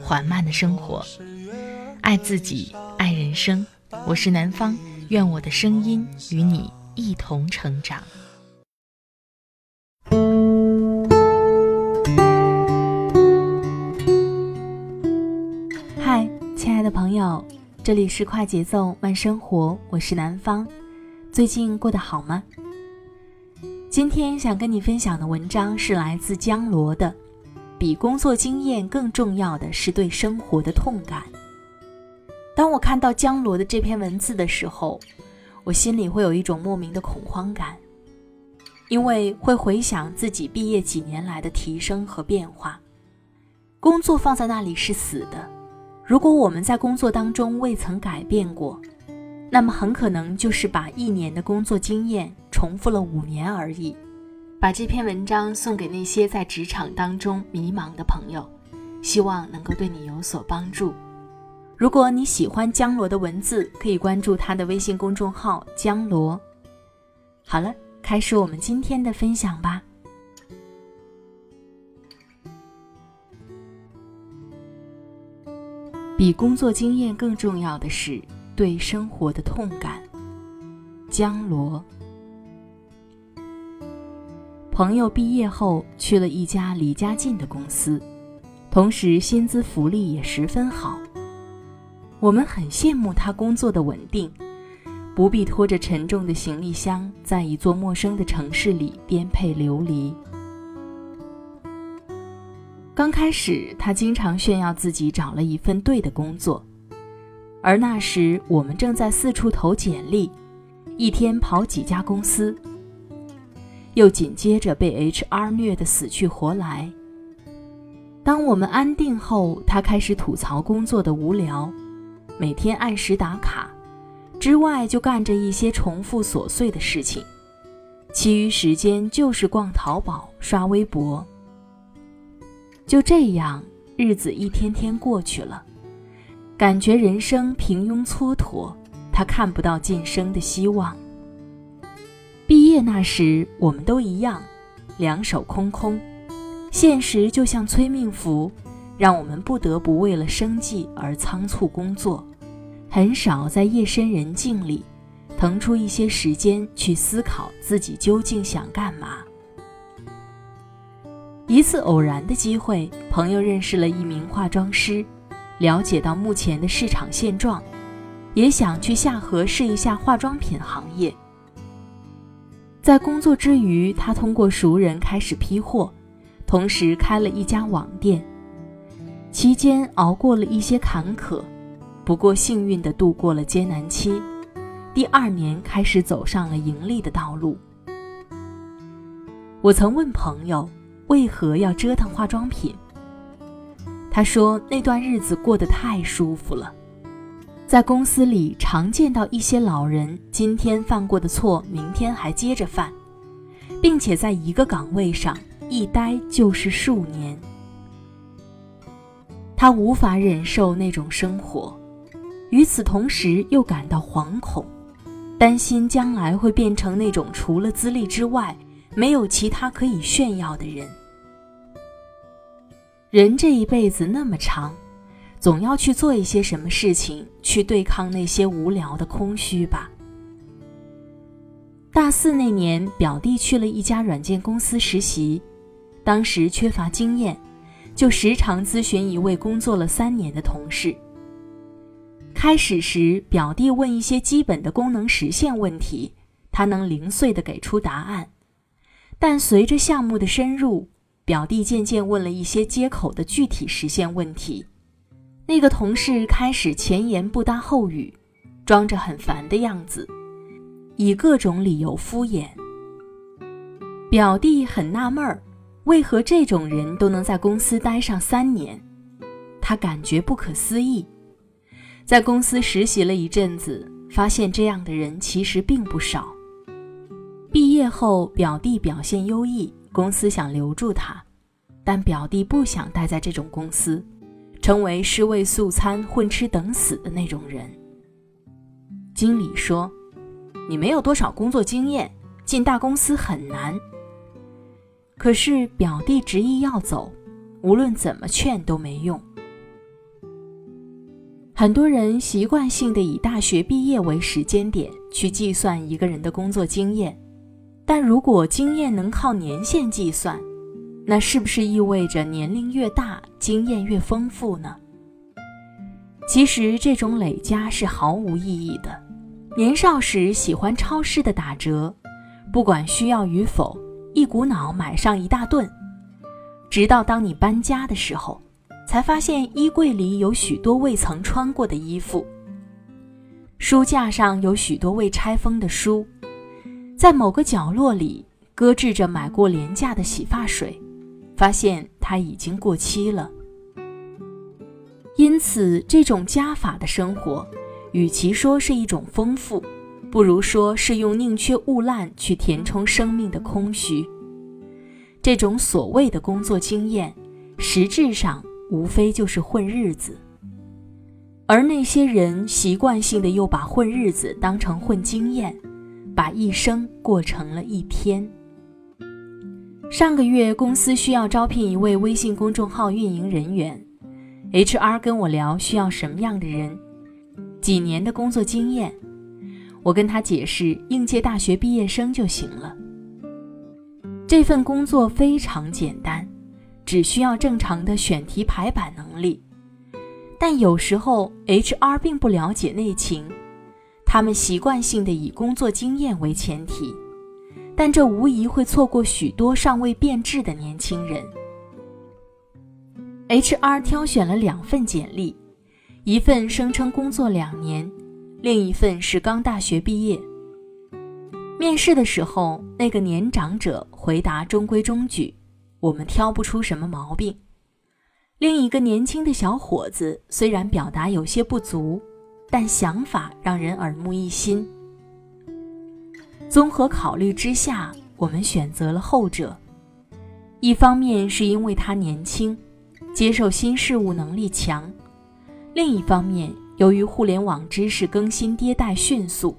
缓慢的生活，爱自己，爱人生。我是南方，愿我的声音与你一同成长。嗨，亲爱的朋友，这里是快节奏慢生活，我是南方。最近过得好吗？今天想跟你分享的文章是来自江罗的。比工作经验更重要的是对生活的痛感。当我看到江罗的这篇文字的时候，我心里会有一种莫名的恐慌感，因为会回想自己毕业几年来的提升和变化。工作放在那里是死的，如果我们在工作当中未曾改变过，那么很可能就是把一年的工作经验重复了五年而已。把这篇文章送给那些在职场当中迷茫的朋友，希望能够对你有所帮助。如果你喜欢江罗的文字，可以关注他的微信公众号“江罗”。好了，开始我们今天的分享吧。比工作经验更重要的是对生活的痛感。江罗。朋友毕业后去了一家离家近的公司，同时薪资福利也十分好。我们很羡慕他工作的稳定，不必拖着沉重的行李箱在一座陌生的城市里颠沛流离。刚开始，他经常炫耀自己找了一份对的工作，而那时我们正在四处投简历，一天跑几家公司。又紧接着被 HR 虐得死去活来。当我们安定后，他开始吐槽工作的无聊，每天按时打卡，之外就干着一些重复琐碎的事情，其余时间就是逛淘宝、刷微博。就这样，日子一天天过去了，感觉人生平庸蹉跎，他看不到晋升的希望。毕业那时，我们都一样，两手空空。现实就像催命符，让我们不得不为了生计而仓促工作，很少在夜深人静里腾出一些时间去思考自己究竟想干嘛。一次偶然的机会，朋友认识了一名化妆师，了解到目前的市场现状，也想去下河试一下化妆品行业。在工作之余，他通过熟人开始批货，同时开了一家网店。期间熬过了一些坎坷，不过幸运地度过了艰难期。第二年开始走上了盈利的道路。我曾问朋友为何要折腾化妆品，他说那段日子过得太舒服了。在公司里，常见到一些老人今天犯过的错，明天还接着犯，并且在一个岗位上一待就是数年。他无法忍受那种生活，与此同时又感到惶恐，担心将来会变成那种除了资历之外没有其他可以炫耀的人。人这一辈子那么长。总要去做一些什么事情，去对抗那些无聊的空虚吧。大四那年，表弟去了一家软件公司实习，当时缺乏经验，就时常咨询一位工作了三年的同事。开始时，表弟问一些基本的功能实现问题，他能零碎的给出答案，但随着项目的深入，表弟渐渐问了一些接口的具体实现问题。那个同事开始前言不搭后语，装着很烦的样子，以各种理由敷衍。表弟很纳闷儿，为何这种人都能在公司待上三年？他感觉不可思议。在公司实习了一阵子，发现这样的人其实并不少。毕业后，表弟表现优异，公司想留住他，但表弟不想待在这种公司，成为尸位素餐、混吃等死的那种人。经理说：“你没有多少工作经验，进大公司很难。”可是表弟执意要走，无论怎么劝都没用。很多人习惯性的以大学毕业为时间点去计算一个人的工作经验，但如果经验能靠年限计算，那是不是意味着年龄越大，经验越丰富呢？其实这种累加是毫无意义的。年少时喜欢超市的打折，不管需要与否。一股脑买上一大顿，直到当你搬家的时候，才发现衣柜里有许多未曾穿过的衣服，书架上有许多未拆封的书，在某个角落里搁置着买过廉价的洗发水，发现它已经过期了。因此，这种加法的生活，与其说是一种丰富。不如说是用宁缺毋滥去填充生命的空虚。这种所谓的工作经验，实质上无非就是混日子。而那些人习惯性的又把混日子当成混经验，把一生过成了一天。上个月公司需要招聘一位微信公众号运营人员，HR 跟我聊需要什么样的人，几年的工作经验。我跟他解释，应届大学毕业生就行了。这份工作非常简单，只需要正常的选题排版能力。但有时候 HR 并不了解内情，他们习惯性的以工作经验为前提，但这无疑会错过许多尚未变质的年轻人。HR 挑选了两份简历，一份声称工作两年。另一份是刚大学毕业。面试的时候，那个年长者回答中规中矩，我们挑不出什么毛病。另一个年轻的小伙子虽然表达有些不足，但想法让人耳目一新。综合考虑之下，我们选择了后者。一方面是因为他年轻，接受新事物能力强；另一方面。由于互联网知识更新迭代迅速，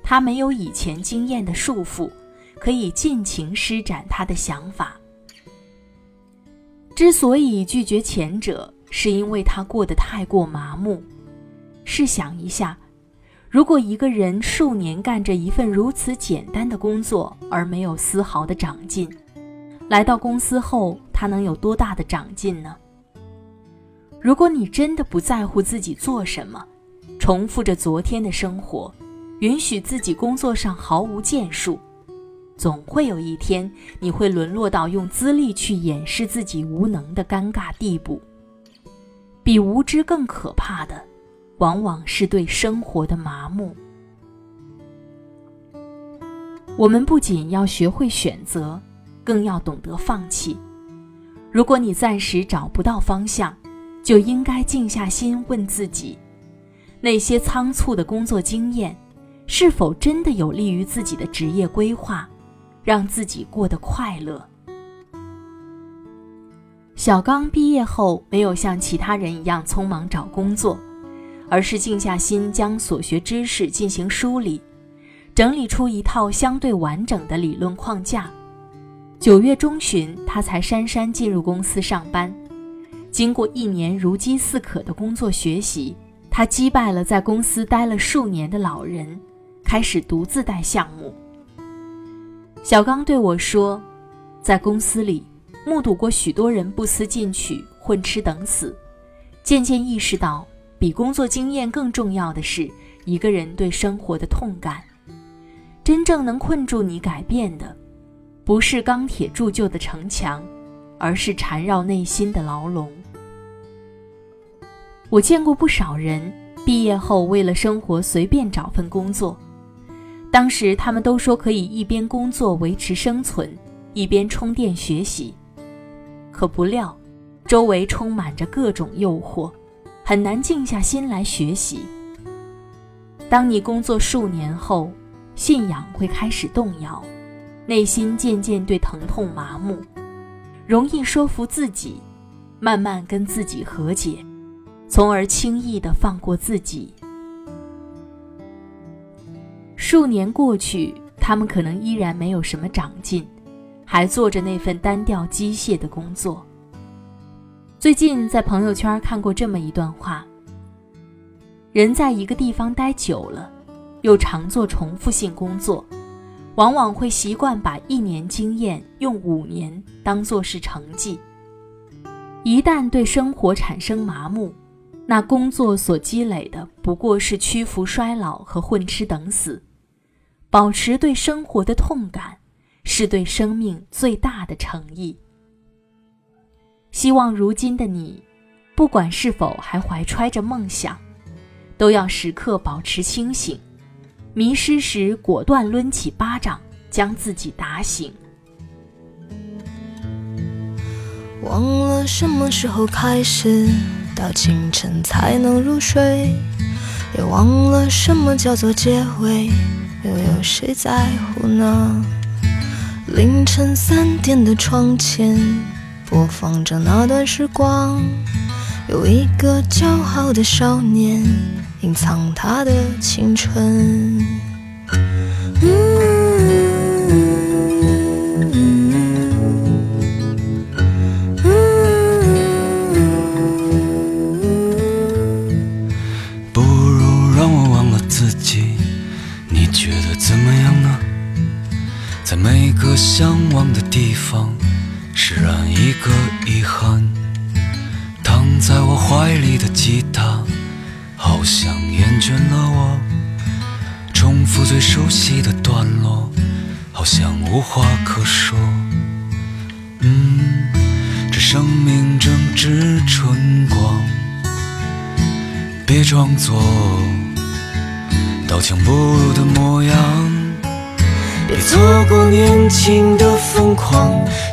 他没有以前经验的束缚，可以尽情施展他的想法。之所以拒绝前者，是因为他过得太过麻木。试想一下，如果一个人数年干着一份如此简单的工作而没有丝毫的长进，来到公司后，他能有多大的长进呢？如果你真的不在乎自己做什么，重复着昨天的生活，允许自己工作上毫无建树，总会有一天你会沦落到用资历去掩饰自己无能的尴尬地步。比无知更可怕的，往往是对生活的麻木。我们不仅要学会选择，更要懂得放弃。如果你暂时找不到方向，就应该静下心问自己：那些仓促的工作经验，是否真的有利于自己的职业规划，让自己过得快乐？小刚毕业后没有像其他人一样匆忙找工作，而是静下心将所学知识进行梳理，整理出一套相对完整的理论框架。九月中旬，他才姗姗进入公司上班。经过一年如饥似渴的工作学习，他击败了在公司待了数年的老人，开始独自带项目。小刚对我说：“在公司里，目睹过许多人不思进取、混吃等死，渐渐意识到，比工作经验更重要的是一个人对生活的痛感。真正能困住你改变的，不是钢铁铸就的城墙，而是缠绕内心的牢笼。”我见过不少人毕业后为了生活随便找份工作，当时他们都说可以一边工作维持生存，一边充电学习。可不料，周围充满着各种诱惑，很难静下心来学习。当你工作数年后，信仰会开始动摇，内心渐渐对疼痛麻木，容易说服自己，慢慢跟自己和解，从而轻易的放过自己。数年过去，他们可能依然没有什么长进，还做着那份单调机械的工作。最近在朋友圈看过这么一段话：人在一个地方待久了，又常做重复性工作，往往会习惯把一年经验用五年当做是成绩。一旦对生活产生麻木，那工作所积累的不过是屈服衰老和混吃等死。保持对生活的痛感，是对生命最大的诚意。希望如今的你，不管是否还怀揣着梦想，都要时刻保持清醒，迷失时果断抡起巴掌，将自己打醒。忘了什么时候开始，到清晨才能入睡，也忘了什么叫做结尾。又有谁在乎呢？凌晨三点的窗前，播放着那段时光，有一个骄傲的少年隐藏他的青春。不如让我忘了自己，你觉得怎么样呢？在每个向往的地方。释然一个遗憾。躺在我怀里的吉他，好像厌倦了我。重复最熟悉的段落，好像无话可说。嗯，这生命正值春光，别装作刀枪不入的模样。别错过年轻的疯狂，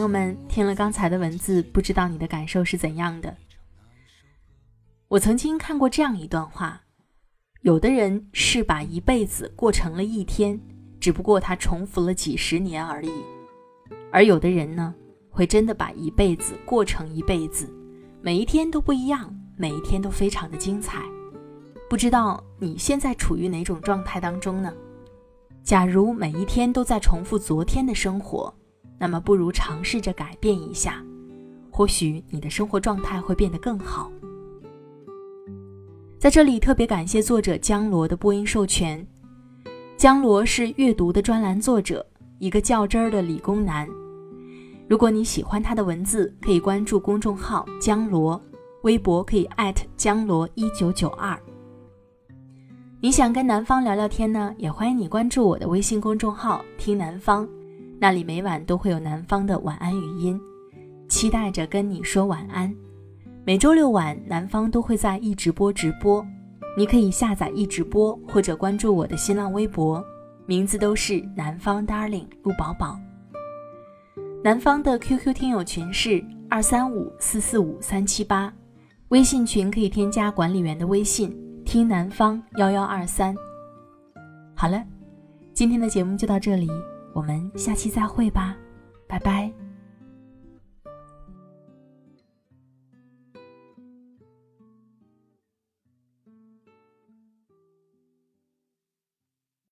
朋友们，听了刚才的文字，不知道你的感受是怎样的？我曾经看过这样一段话：有的人是把一辈子过成了一天，只不过他重复了几十年而已；而有的人呢，会真的把一辈子过成一辈子，每一天都不一样，每一天都非常的精彩。不知道你现在处于哪种状态当中呢？假如每一天都在重复昨天的生活。那么，不如尝试着改变一下，或许你的生活状态会变得更好。在这里特别感谢作者江罗的播音授权。江罗是阅读的专栏作者，一个较真儿的理工男。如果你喜欢他的文字，可以关注公众号江罗，微博可以艾特江罗一九九二。你想跟南方聊聊天呢，也欢迎你关注我的微信公众号听南方。那里每晚都会有南方的晚安语音，期待着跟你说晚安。每周六晚，南方都会在一直播直播，你可以下载一直播或者关注我的新浪微博，名字都是南方 darling 陆宝宝。南方的 QQ 听友群是二三五四四五三七八，微信群可以添加管理员的微信听南方幺幺二三。好了，今天的节目就到这里。我们下期再会吧，拜拜。